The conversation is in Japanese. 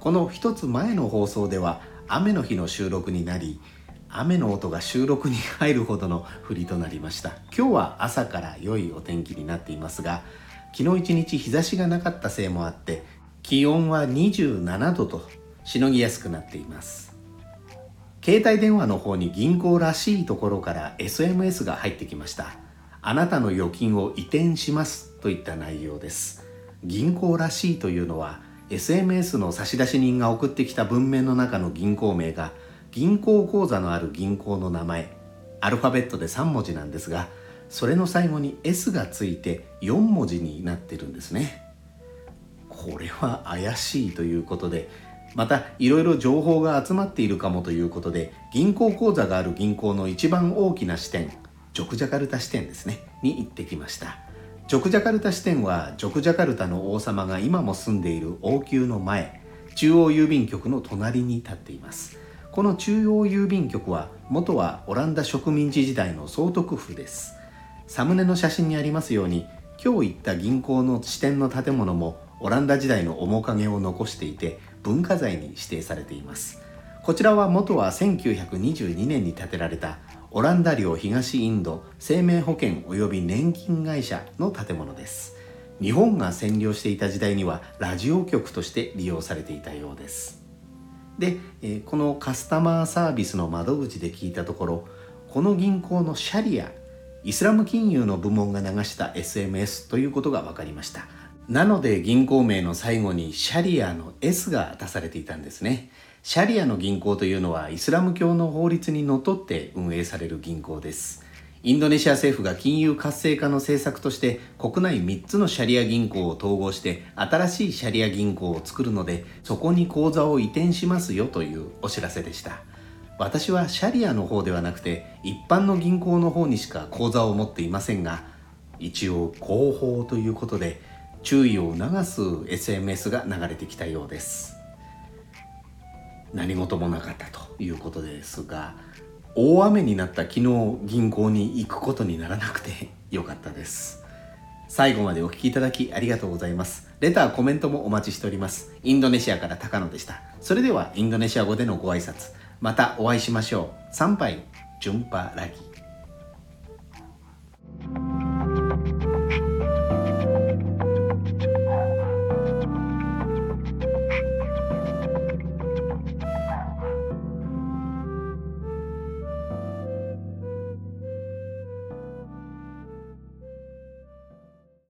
この一つ前の放送では雨の日の収録になり雨の音が収録に入るほどの降りとなりました。今日は朝から良いお天気になっていますが昨日一日日差しがなかったせいもあって気温は27度としのぎやすくなっています。携帯電話の方に銀行らしいところから SMS が入ってきました。あなたの預金を移転しますといった内容です。銀行らしいというのは SMS の差出人が送ってきた文面の中の銀行名が銀行口座のある銀行の名前アルファベットで3文字なんですがそれの最後に S がついて4文字になってるんですね。これは怪しいということでまたいろいろ情報が集まっているかもということで銀行口座がある銀行の一番大きな支店ジョクジャカルタ支店ですねに行ってきました。ジョクジャカルタ支店はジョクジャカルタの王様が今も住んでいる王宮の前中央郵便局の隣に立っています。この中央郵便局は元はオランダ植民地時代の総督府です。サムネの写真にありますように今日行った銀行の支店の建物もオランダ時代の面影を残していて文化財に指定されています。こちらは元は1922年に建てられたオランダ領東インド生命保険及び年金会社の建物です。日本が占領していた時代にはラジオ局として利用されていたようです。で、このカスタマーサービスの窓口で聞いたところこの銀行のシャリアイスラム金融の部門が流した SMS ということが分かりました。なので銀行名の最後にシャリアの S が出されていたんですね。シャリアの銀行というのはイスラム教の法律にのっとって運営される銀行です。インドネシア政府が金融活性化の政策として国内3つのシャリア銀行を統合して新しいシャリア銀行を作るのでそこに口座を移転しますよというお知らせでした。私はシャリアの方ではなくて一般の銀行の方にしか口座を持っていませんが一応広報ということで注意を促す SMS が流れてきたようです。何事もなかったということですが大雨になった昨日銀行に行くことにならなくて よかったです。最後までお聞きいただきありがとうございます。レターコメントもお待ちしております。インドネシアから高野でした。それではインドネシア語でのご挨拶。またお会いしましょう。参拝ジュンパラギ。